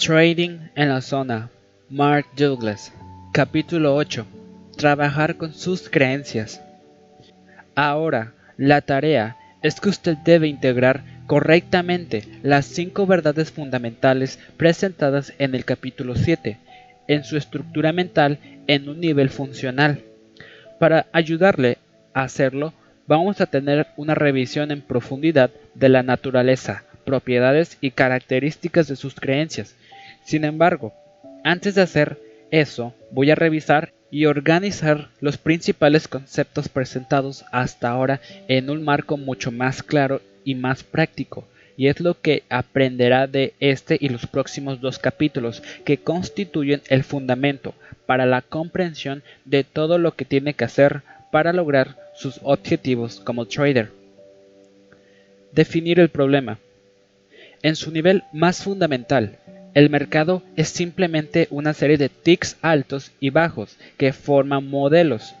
Trading en la zona. Mark Douglas. Capítulo 8. Trabajar con sus creencias. Ahora, la tarea es que usted debe integrar correctamente las cinco verdades fundamentales presentadas en el capítulo 7 en su estructura mental en un nivel funcional. Para ayudarle a hacerlo, vamos a tener una revisión en profundidad de la naturaleza, propiedades y características de sus creencias. Sin embargo, antes de hacer eso, voy a revisar y organizar los principales conceptos presentados hasta ahora en un marco mucho más claro y más práctico, y es lo que aprenderá de este y los próximos dos capítulos que constituyen el fundamento para la comprensión de todo lo que tiene que hacer para lograr sus objetivos como trader. Definir el problema. En su nivel más fundamental, el mercado es simplemente una serie de ticks altos y bajos que forman modelos.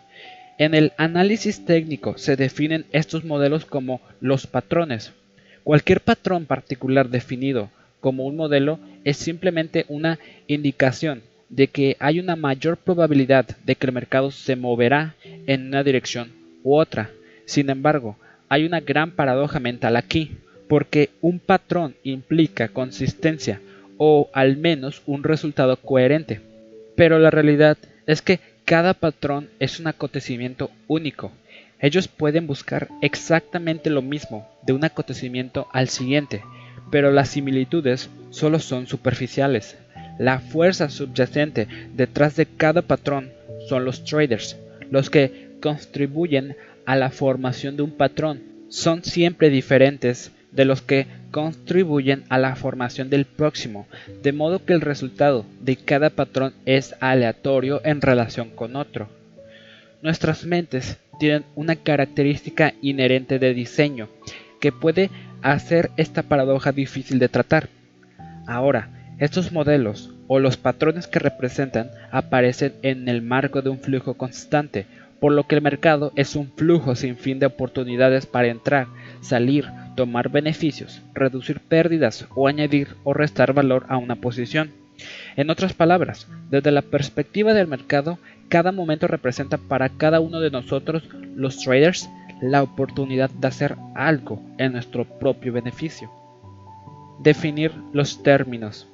En el análisis técnico se definen estos modelos como los patrones. Cualquier patrón particular definido como un modelo es simplemente una indicación de que hay una mayor probabilidad de que el mercado se moverá en una dirección u otra. Sin embargo, hay una gran paradoja mental aquí, porque un patrón implica consistencia o al menos un resultado coherente. Pero la realidad es que cada patrón es un acontecimiento único. Ellos pueden buscar exactamente lo mismo de un acontecimiento al siguiente, pero las similitudes solo son superficiales. La fuerza subyacente detrás de cada patrón son los traders, los que contribuyen a la formación de un patrón. Son siempre diferentes de los que contribuyen a la formación del próximo, de modo que el resultado de cada patrón es aleatorio en relación con otro. Nuestras mentes tienen una característica inherente de diseño que puede hacer esta paradoja difícil de tratar. Ahora, estos modelos o los patrones que representan aparecen en el marco de un flujo constante, por lo que el mercado es un flujo sin fin de oportunidades para entrar, salir, tomar beneficios, reducir pérdidas o añadir o restar valor a una posición. En otras palabras, desde la perspectiva del mercado, cada momento representa para cada uno de nosotros, los traders, la oportunidad de hacer algo en nuestro propio beneficio. Definir los términos.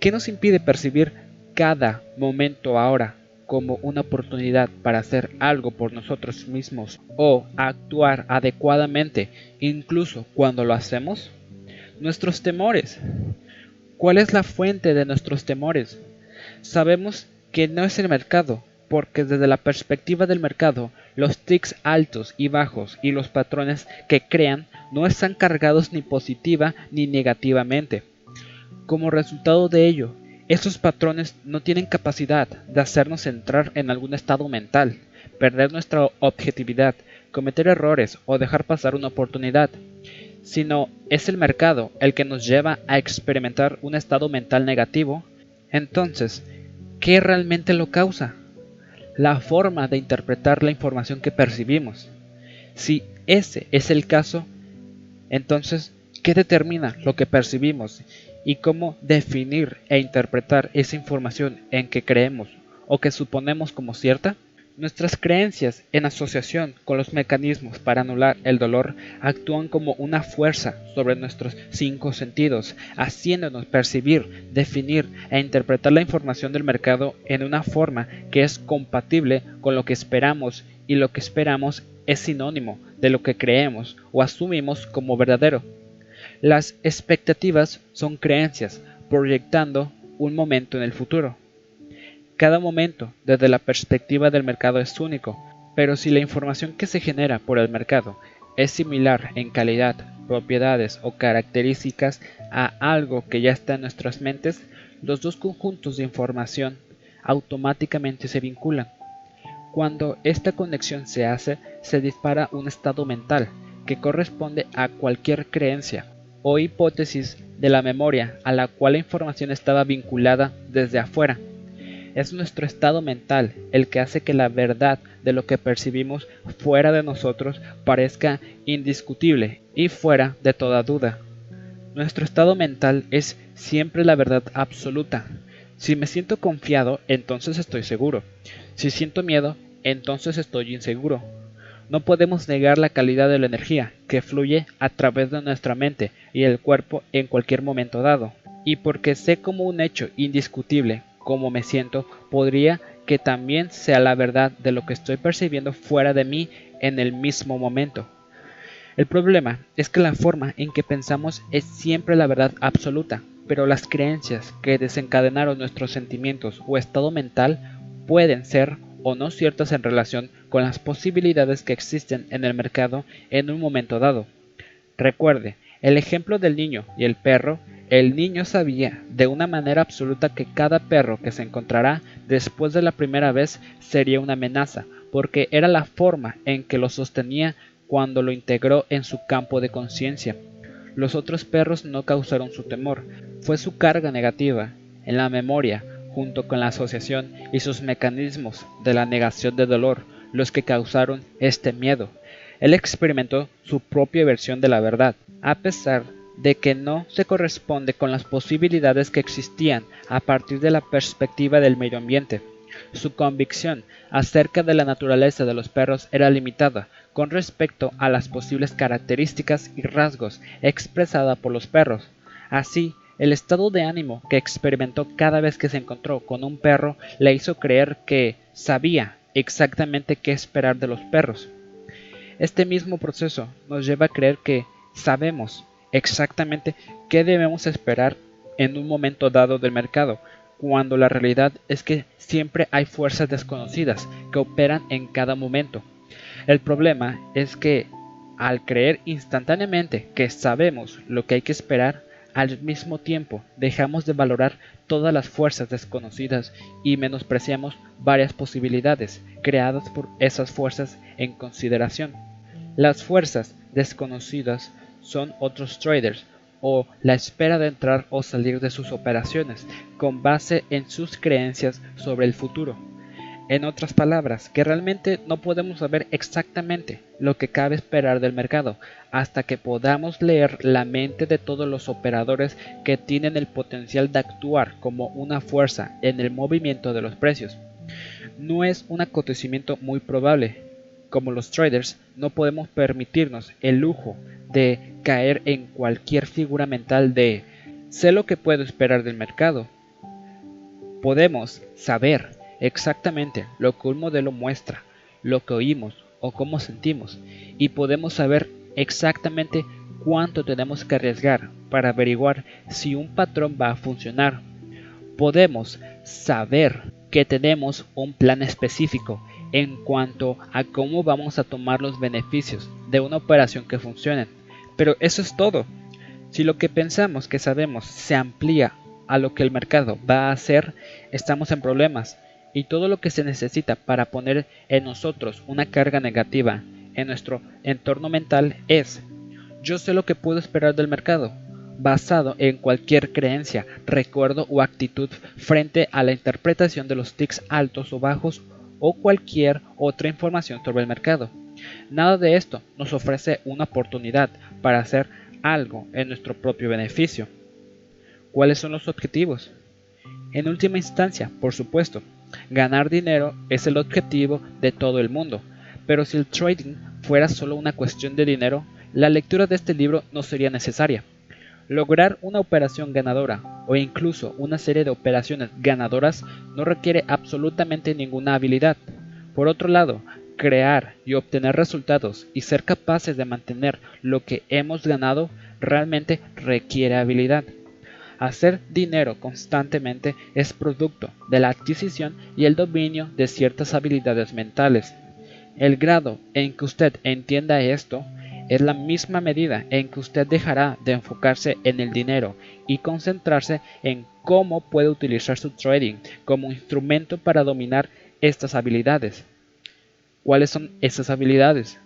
¿Qué nos impide percibir cada momento ahora como una oportunidad para hacer algo por nosotros mismos o actuar adecuadamente incluso cuando lo hacemos? Nuestros temores. ¿Cuál es la fuente de nuestros temores? Sabemos que no es el mercado, porque desde la perspectiva del mercado, los ticks altos y bajos y los patrones que crean no están cargados ni positiva ni negativamente. Como resultado de ello, estos patrones no tienen capacidad de hacernos entrar en algún estado mental, perder nuestra objetividad, cometer errores o dejar pasar una oportunidad, sino es el mercado el que nos lleva a experimentar un estado mental negativo. Entonces, ¿qué realmente lo causa? La forma de interpretar la información que percibimos. Si ese es el caso, entonces, ¿qué determina lo que percibimos y cómo definir e interpretar esa información en que creemos o que suponemos como cierta? Nuestras creencias en asociación con los mecanismos para anular el dolor actúan como una fuerza sobre nuestros cinco sentidos, haciéndonos percibir, definir e interpretar la información del mercado en una forma que es compatible con lo que esperamos y lo que esperamos es sinónimo de lo que creemos o asumimos como verdadero. Las expectativas son creencias proyectando un momento en el futuro. Cada momento desde la perspectiva del mercado es único, pero si la información que se genera por el mercado es similar en calidad, propiedades o características a algo que ya está en nuestras mentes, los dos conjuntos de información automáticamente se vinculan. Cuando esta conexión se hace, se dispara un estado mental que corresponde a cualquier creencia o hipótesis de la memoria a la cual la información estaba vinculada desde afuera. Es nuestro estado mental el que hace que la verdad de lo que percibimos fuera de nosotros parezca indiscutible y fuera de toda duda. Nuestro estado mental es siempre la verdad absoluta. Si me siento confiado, entonces estoy seguro. Si siento miedo, entonces estoy inseguro. No podemos negar la calidad de la energía que fluye a través de nuestra mente y el cuerpo en cualquier momento dado. Y porque sé como un hecho indiscutible cómo me siento, podría que también sea la verdad de lo que estoy percibiendo fuera de mí en el mismo momento. El problema es que la forma en que pensamos es siempre la verdad absoluta, pero las creencias que desencadenaron nuestros sentimientos o estado mental pueden ser o no ciertas en relación con las posibilidades que existen en el mercado en un momento dado. Recuerde, el ejemplo del niño y el perro, el niño sabía de una manera absoluta que cada perro que se encontrará después de la primera vez sería una amenaza, porque era la forma en que lo sostenía cuando lo integró en su campo de conciencia. Los otros perros no causaron su temor, fue su carga negativa, en la memoria, junto con la asociación y sus mecanismos de la negación de dolor, los que causaron este miedo. Él experimentó su propia versión de la verdad, a pesar de que no se corresponde con las posibilidades que existían a partir de la perspectiva del medio ambiente. Su convicción acerca de la naturaleza de los perros era limitada, con respecto a las posibles características y rasgos expresada por los perros. Así, el estado de ánimo que experimentó cada vez que se encontró con un perro le hizo creer que sabía exactamente qué esperar de los perros. Este mismo proceso nos lleva a creer que sabemos exactamente qué debemos esperar en un momento dado del mercado, cuando la realidad es que siempre hay fuerzas desconocidas que operan en cada momento. El problema es que al creer instantáneamente que sabemos lo que hay que esperar, al mismo tiempo dejamos de valorar todas las fuerzas desconocidas y menospreciamos varias posibilidades creadas por esas fuerzas en consideración. Las fuerzas desconocidas son otros traders o la espera de entrar o salir de sus operaciones con base en sus creencias sobre el futuro. En otras palabras, que realmente no podemos saber exactamente lo que cabe esperar del mercado hasta que podamos leer la mente de todos los operadores que tienen el potencial de actuar como una fuerza en el movimiento de los precios. No es un acontecimiento muy probable. Como los traders, no podemos permitirnos el lujo de caer en cualquier figura mental de sé lo que puedo esperar del mercado. Podemos saber exactamente lo que un modelo muestra, lo que oímos o cómo sentimos, y podemos saber exactamente cuánto tenemos que arriesgar para averiguar si un patrón va a funcionar. Podemos saber que tenemos un plan específico en cuanto a cómo vamos a tomar los beneficios de una operación que funcione. Pero eso es todo. Si lo que pensamos que sabemos se amplía a lo que el mercado va a hacer, estamos en problemas y todo lo que se necesita para poner en nosotros una carga negativa en nuestro entorno mental es yo sé lo que puedo esperar del mercado, basado en cualquier creencia, recuerdo o actitud frente a la interpretación de los tics altos o bajos o cualquier otra información sobre el mercado. Nada de esto nos ofrece una oportunidad para hacer algo en nuestro propio beneficio. ¿Cuáles son los objetivos? En última instancia, por supuesto, Ganar dinero es el objetivo de todo el mundo, pero si el trading fuera solo una cuestión de dinero, la lectura de este libro no sería necesaria. Lograr una operación ganadora o incluso una serie de operaciones ganadoras no requiere absolutamente ninguna habilidad. Por otro lado, crear y obtener resultados y ser capaces de mantener lo que hemos ganado realmente requiere habilidad. Hacer dinero constantemente es producto de la adquisición y el dominio de ciertas habilidades mentales. El grado en que usted entienda esto es la misma medida en que usted dejará de enfocarse en el dinero y concentrarse en cómo puede utilizar su trading como instrumento para dominar estas habilidades. ¿Cuáles son esas habilidades?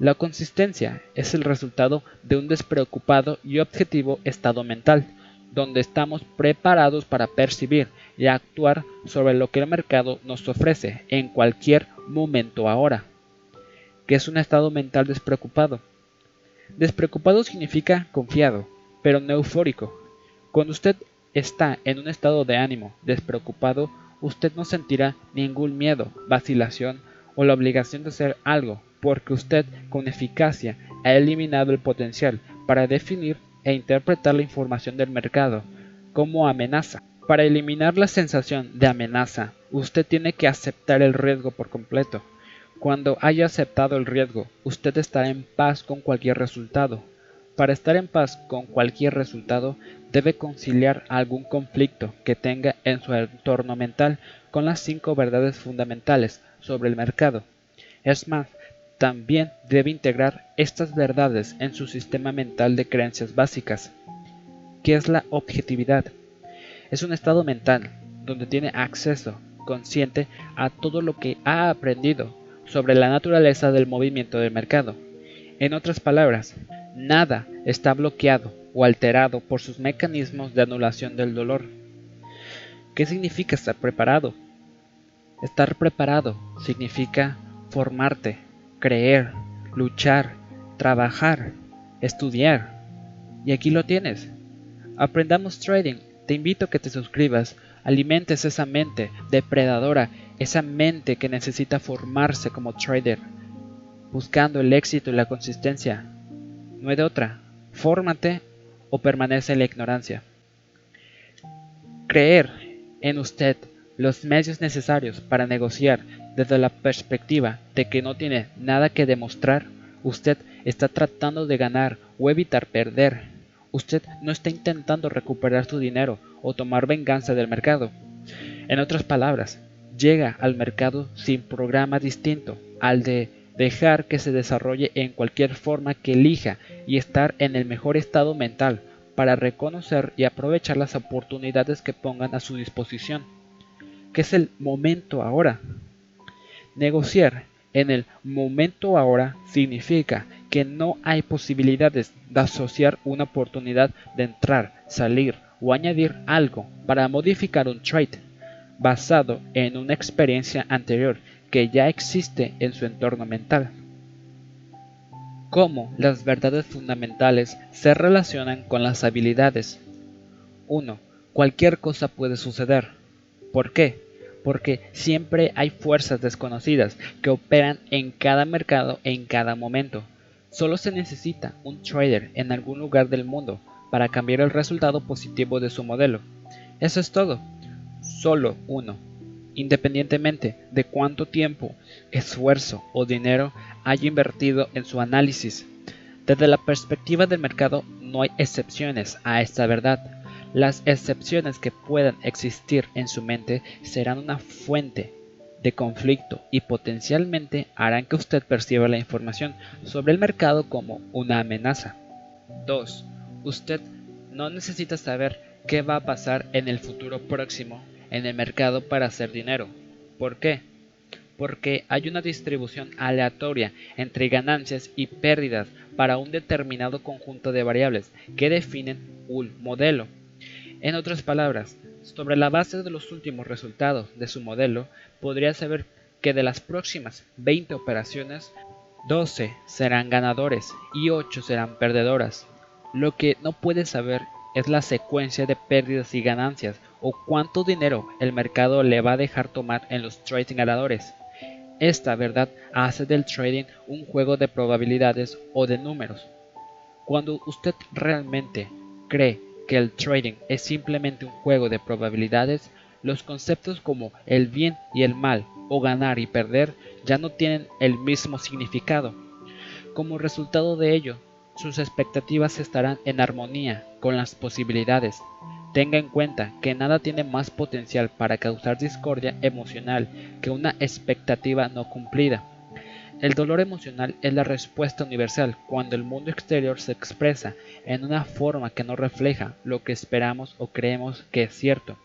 La consistencia es el resultado de un despreocupado y objetivo estado mental donde estamos preparados para percibir y actuar sobre lo que el mercado nos ofrece en cualquier momento ahora. ¿Qué es un estado mental despreocupado? Despreocupado significa confiado, pero no eufórico. Cuando usted está en un estado de ánimo despreocupado, usted no sentirá ningún miedo, vacilación o la obligación de hacer algo, porque usted con eficacia ha eliminado el potencial para definir e interpretar la información del mercado como amenaza. Para eliminar la sensación de amenaza, usted tiene que aceptar el riesgo por completo. Cuando haya aceptado el riesgo, usted estará en paz con cualquier resultado. Para estar en paz con cualquier resultado, debe conciliar algún conflicto que tenga en su entorno mental con las cinco verdades fundamentales sobre el mercado. Es más, también debe integrar estas verdades en su sistema mental de creencias básicas. ¿Qué es la objetividad? Es un estado mental donde tiene acceso consciente a todo lo que ha aprendido sobre la naturaleza del movimiento del mercado. En otras palabras, nada está bloqueado o alterado por sus mecanismos de anulación del dolor. ¿Qué significa estar preparado? Estar preparado significa formarte, creer, luchar, trabajar, estudiar. Y aquí lo tienes. Aprendamos trading. Te invito a que te suscribas, alimentes esa mente depredadora, esa mente que necesita formarse como trader, buscando el éxito y la consistencia. No hay de otra. Fórmate o permanece en la ignorancia. Creer en usted los medios necesarios para negociar desde la perspectiva de que no tiene nada que demostrar, usted está tratando de ganar o evitar perder. Usted no está intentando recuperar su dinero o tomar venganza del mercado. En otras palabras, llega al mercado sin programa distinto al de dejar que se desarrolle en cualquier forma que elija y estar en el mejor estado mental para reconocer y aprovechar las oportunidades que pongan a su disposición, que es el momento ahora. Negociar en el momento ahora significa que no hay posibilidades de asociar una oportunidad de entrar, salir o añadir algo para modificar un trade basado en una experiencia anterior que ya existe en su entorno mental. Cómo las verdades fundamentales se relacionan con las habilidades. 1. Cualquier cosa puede suceder. ¿Por qué? Porque siempre hay fuerzas desconocidas que operan en cada mercado en cada momento. Solo se necesita un trader en algún lugar del mundo para cambiar el resultado positivo de su modelo. Eso es todo. Solo uno. Independientemente de cuánto tiempo, esfuerzo o dinero haya invertido en su análisis. Desde la perspectiva del mercado no hay excepciones a esta verdad las excepciones que puedan existir en su mente serán una fuente de conflicto y potencialmente harán que usted perciba la información sobre el mercado como una amenaza. 2. Usted no necesita saber qué va a pasar en el futuro próximo en el mercado para hacer dinero. ¿Por qué? Porque hay una distribución aleatoria entre ganancias y pérdidas para un determinado conjunto de variables que definen un modelo. En otras palabras, sobre la base de los últimos resultados de su modelo, podría saber que de las próximas 20 operaciones, 12 serán ganadores y 8 serán perdedoras. Lo que no puede saber es la secuencia de pérdidas y ganancias o cuánto dinero el mercado le va a dejar tomar en los trading ganadores. Esta verdad hace del trading un juego de probabilidades o de números. Cuando usted realmente cree que el trading es simplemente un juego de probabilidades, los conceptos como el bien y el mal o ganar y perder ya no tienen el mismo significado. Como resultado de ello, sus expectativas estarán en armonía con las posibilidades. Tenga en cuenta que nada tiene más potencial para causar discordia emocional que una expectativa no cumplida. El dolor emocional es la respuesta universal cuando el mundo exterior se expresa en una forma que no refleja lo que esperamos o creemos que es cierto.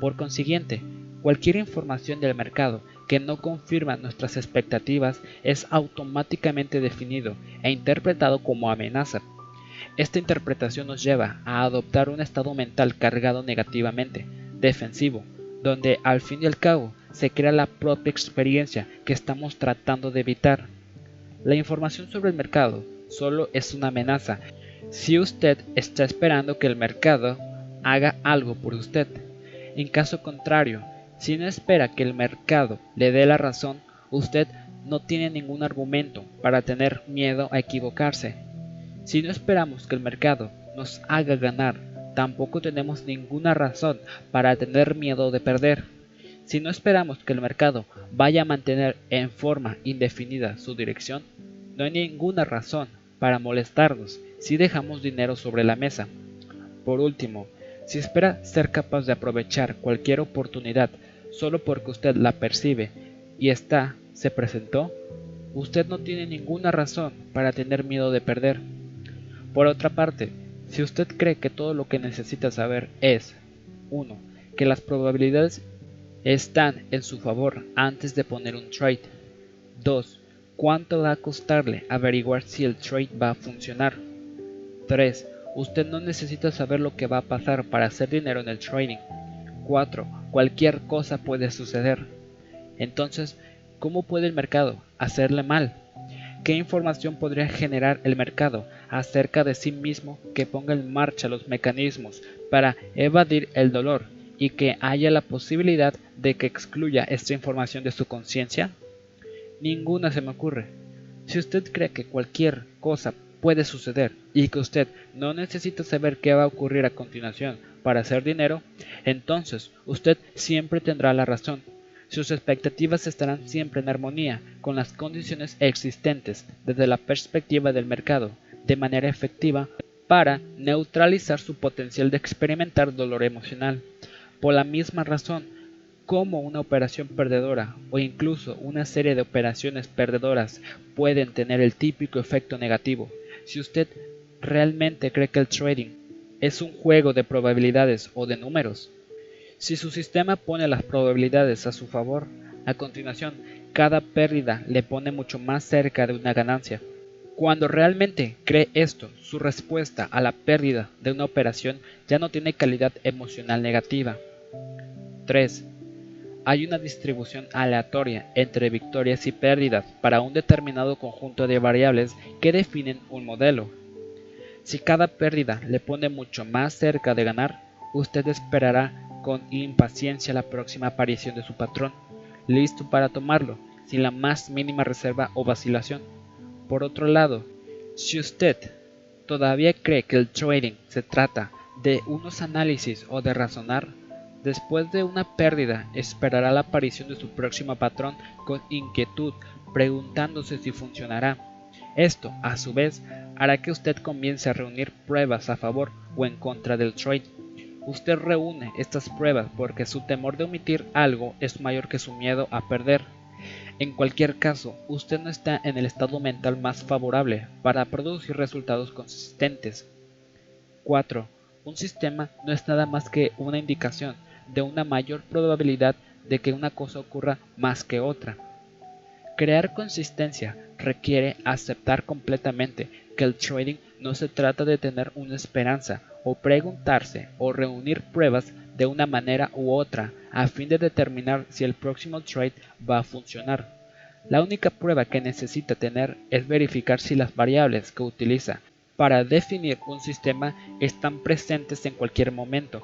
Por consiguiente, cualquier información del mercado que no confirma nuestras expectativas es automáticamente definido e interpretado como amenaza. Esta interpretación nos lleva a adoptar un estado mental cargado negativamente, defensivo, donde al fin y al cabo se crea la propia experiencia que estamos tratando de evitar. La información sobre el mercado solo es una amenaza si usted está esperando que el mercado haga algo por usted. En caso contrario, si no espera que el mercado le dé la razón, usted no tiene ningún argumento para tener miedo a equivocarse. Si no esperamos que el mercado nos haga ganar, tampoco tenemos ninguna razón para tener miedo de perder. Si no esperamos que el mercado vaya a mantener en forma indefinida su dirección, no hay ninguna razón para molestarnos si dejamos dinero sobre la mesa. Por último, si espera ser capaz de aprovechar cualquier oportunidad solo porque usted la percibe y esta se presentó, usted no tiene ninguna razón para tener miedo de perder. Por otra parte, si usted cree que todo lo que necesita saber es 1. que las probabilidades están en su favor antes de poner un trade, 2. cuánto va a costarle averiguar si el trade va a funcionar, 3. Usted no necesita saber lo que va a pasar para hacer dinero en el trading. 4. Cualquier cosa puede suceder. Entonces, ¿cómo puede el mercado hacerle mal? ¿Qué información podría generar el mercado acerca de sí mismo que ponga en marcha los mecanismos para evadir el dolor y que haya la posibilidad de que excluya esta información de su conciencia? Ninguna se me ocurre. Si usted cree que cualquier cosa puede suceder y que usted no necesita saber qué va a ocurrir a continuación para hacer dinero, entonces usted siempre tendrá la razón. Sus expectativas estarán siempre en armonía con las condiciones existentes desde la perspectiva del mercado, de manera efectiva para neutralizar su potencial de experimentar dolor emocional. Por la misma razón, como una operación perdedora o incluso una serie de operaciones perdedoras pueden tener el típico efecto negativo si usted realmente cree que el trading es un juego de probabilidades o de números, si su sistema pone las probabilidades a su favor, a continuación, cada pérdida le pone mucho más cerca de una ganancia. Cuando realmente cree esto, su respuesta a la pérdida de una operación ya no tiene calidad emocional negativa. 3. Hay una distribución aleatoria entre victorias y pérdidas para un determinado conjunto de variables que definen un modelo. Si cada pérdida le pone mucho más cerca de ganar, usted esperará con impaciencia la próxima aparición de su patrón, listo para tomarlo, sin la más mínima reserva o vacilación. Por otro lado, si usted todavía cree que el trading se trata de unos análisis o de razonar, Después de una pérdida, esperará la aparición de su próximo patrón con inquietud, preguntándose si funcionará. Esto, a su vez, hará que usted comience a reunir pruebas a favor o en contra del trade. Usted reúne estas pruebas porque su temor de omitir algo es mayor que su miedo a perder. En cualquier caso, usted no está en el estado mental más favorable para producir resultados consistentes. 4. Un sistema no es nada más que una indicación de una mayor probabilidad de que una cosa ocurra más que otra. Crear consistencia requiere aceptar completamente que el trading no se trata de tener una esperanza o preguntarse o reunir pruebas de una manera u otra a fin de determinar si el próximo trade va a funcionar. La única prueba que necesita tener es verificar si las variables que utiliza para definir un sistema están presentes en cualquier momento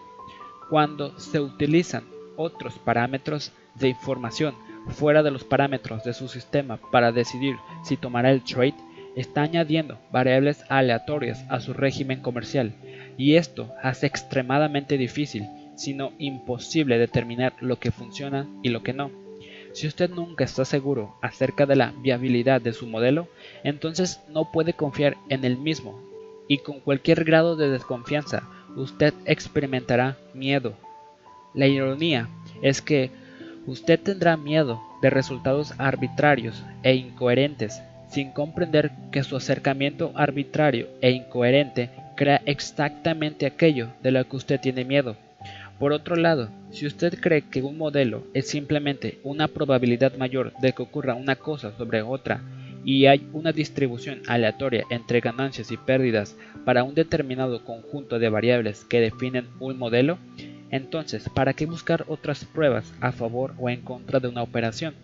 cuando se utilizan otros parámetros de información fuera de los parámetros de su sistema para decidir si tomará el trade, está añadiendo variables aleatorias a su régimen comercial y esto hace extremadamente difícil, sino imposible determinar lo que funciona y lo que no. Si usted nunca está seguro acerca de la viabilidad de su modelo, entonces no puede confiar en el mismo y con cualquier grado de desconfianza usted experimentará miedo. La ironía es que usted tendrá miedo de resultados arbitrarios e incoherentes, sin comprender que su acercamiento arbitrario e incoherente crea exactamente aquello de lo que usted tiene miedo. Por otro lado, si usted cree que un modelo es simplemente una probabilidad mayor de que ocurra una cosa sobre otra y hay una distribución aleatoria entre ganancias y pérdidas para un determinado conjunto de variables que definen un modelo, entonces, ¿para qué buscar otras pruebas a favor o en contra de una operación?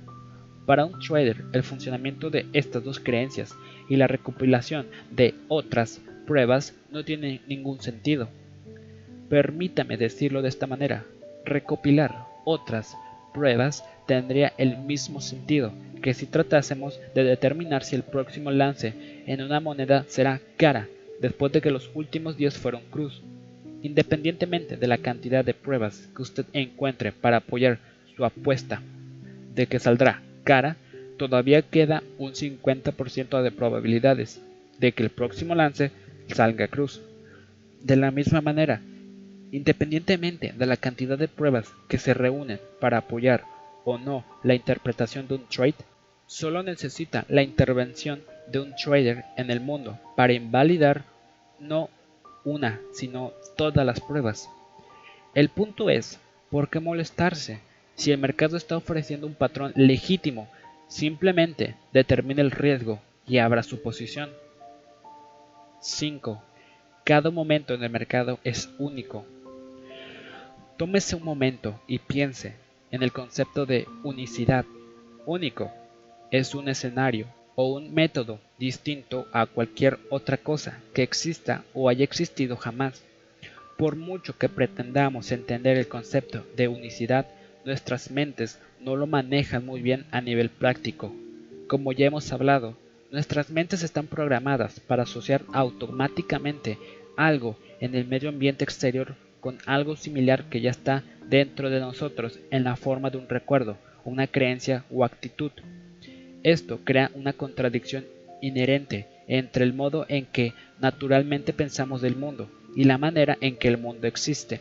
Para un trader, el funcionamiento de estas dos creencias y la recopilación de otras pruebas no tiene ningún sentido. Permítame decirlo de esta manera, recopilar otras pruebas tendría el mismo sentido que si tratásemos de determinar si el próximo lance en una moneda será cara después de que los últimos 10 fueron cruz. Independientemente de la cantidad de pruebas que usted encuentre para apoyar su apuesta de que saldrá cara, todavía queda un 50% de probabilidades de que el próximo lance salga cruz. De la misma manera, independientemente de la cantidad de pruebas que se reúnen para apoyar o no la interpretación de un trade, solo necesita la intervención de un trader en el mundo para invalidar no una, sino todas las pruebas. El punto es, ¿por qué molestarse? Si el mercado está ofreciendo un patrón legítimo Simplemente determine el riesgo y abra su posición. 5. Cada momento en el mercado es único. Tómese un momento y piense en el concepto de unicidad. Único es un escenario o un método distinto a cualquier otra cosa que exista o haya existido jamás. Por mucho que pretendamos entender el concepto de unicidad, nuestras mentes no lo manejan muy bien a nivel práctico. Como ya hemos hablado, nuestras mentes están programadas para asociar automáticamente algo en el medio ambiente exterior con algo similar que ya está dentro de nosotros en la forma de un recuerdo, una creencia o actitud. Esto crea una contradicción inherente entre el modo en que naturalmente pensamos del mundo y la manera en que el mundo existe.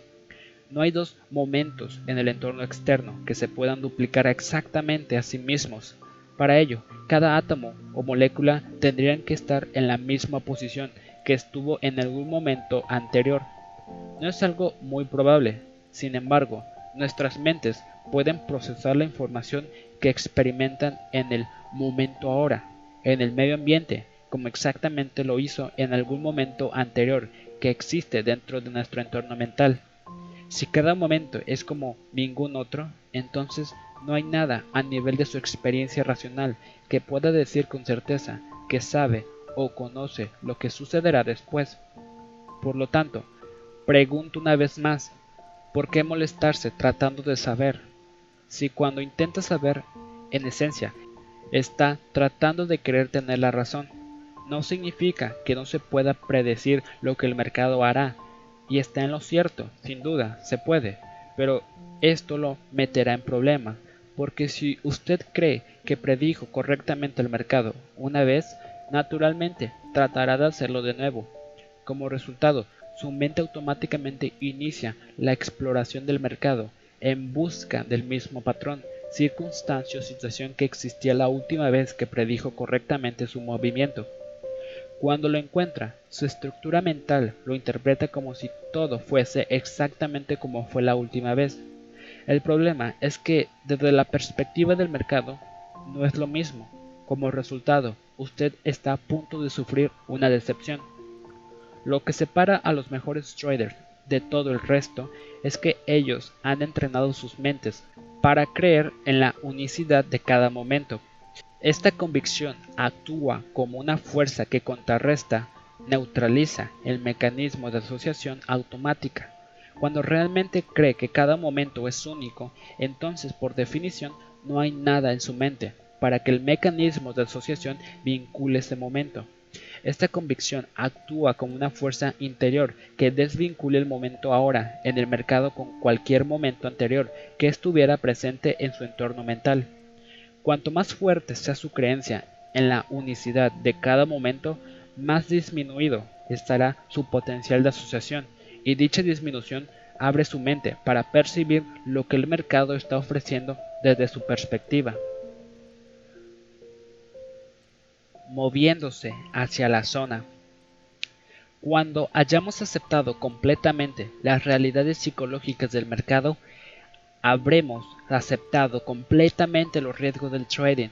No hay dos momentos en el entorno externo que se puedan duplicar exactamente a sí mismos. Para ello, cada átomo o molécula tendrían que estar en la misma posición que estuvo en algún momento anterior. No es algo muy probable, sin embargo, nuestras mentes pueden procesar la información que experimentan en el momento ahora, en el medio ambiente, como exactamente lo hizo en algún momento anterior que existe dentro de nuestro entorno mental. Si cada momento es como ningún otro, entonces no hay nada a nivel de su experiencia racional que pueda decir con certeza que sabe o conoce lo que sucederá después. Por lo tanto, pregunto una vez más, ¿por qué molestarse tratando de saber? Si cuando intenta saber, en esencia, está tratando de querer tener la razón, no significa que no se pueda predecir lo que el mercado hará y está en lo cierto, sin duda, se puede, pero esto lo meterá en problemas, porque si usted cree que predijo correctamente el mercado una vez, naturalmente tratará de hacerlo de nuevo. Como resultado, su mente automáticamente inicia la exploración del mercado en busca del mismo patrón, circunstancia o situación que existía la última vez que predijo correctamente su movimiento. Cuando lo encuentra, su estructura mental lo interpreta como si todo fuese exactamente como fue la última vez. El problema es que desde la perspectiva del mercado no es lo mismo. Como resultado, usted está a punto de sufrir una decepción. Lo que separa a los mejores traders de todo el resto es que ellos han entrenado sus mentes para creer en la unicidad de cada momento esta convicción actúa como una fuerza que contrarresta, neutraliza el mecanismo de asociación automática. Cuando realmente cree que cada momento es único, entonces por definición no hay nada en su mente para que el mecanismo de asociación vincule ese momento. Esta convicción actúa como una fuerza interior que desvincule el momento ahora en el mercado con cualquier momento anterior que estuviera presente en su entorno mental. Cuanto más fuerte sea su creencia en la unicidad de cada momento, más disminuido estará su potencial de asociación y dicha disminución abre su mente para percibir lo que el mercado está ofreciendo desde su perspectiva. Moviéndose hacia la zona. Cuando hayamos aceptado completamente las realidades psicológicas del mercado, habremos aceptado completamente los riesgos del trading.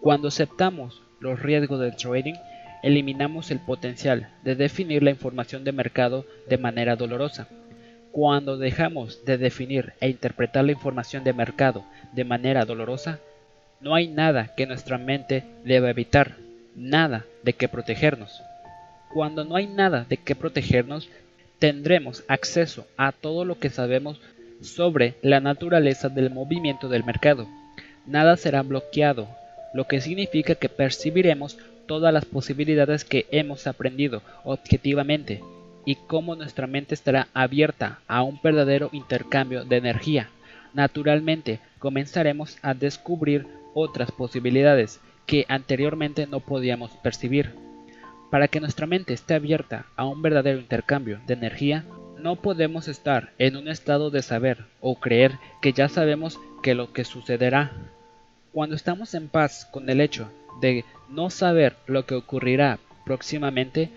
Cuando aceptamos los riesgos del trading, eliminamos el potencial de definir la información de mercado de manera dolorosa. Cuando dejamos de definir e interpretar la información de mercado de manera dolorosa, no hay nada que nuestra mente deba evitar, nada de que protegernos. Cuando no hay nada de qué protegernos, tendremos acceso a todo lo que sabemos sobre la naturaleza del movimiento del mercado. Nada será bloqueado, lo que significa que percibiremos todas las posibilidades que hemos aprendido objetivamente y cómo nuestra mente estará abierta a un verdadero intercambio de energía. Naturalmente, comenzaremos a descubrir otras posibilidades que anteriormente no podíamos percibir. Para que nuestra mente esté abierta a un verdadero intercambio de energía, no podemos estar en un estado de saber o creer que ya sabemos que lo que sucederá. Cuando estamos en paz con el hecho de no saber lo que ocurrirá próximamente,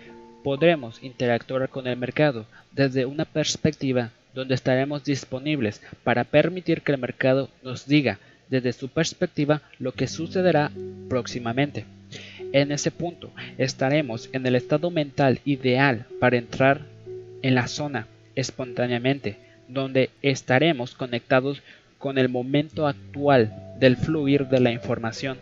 podremos interactuar con el mercado desde una perspectiva donde estaremos disponibles para permitir que el mercado nos diga desde su perspectiva lo que sucederá próximamente. En ese punto estaremos en el estado mental ideal para entrar en la zona espontáneamente, donde estaremos conectados con el momento actual del fluir de la información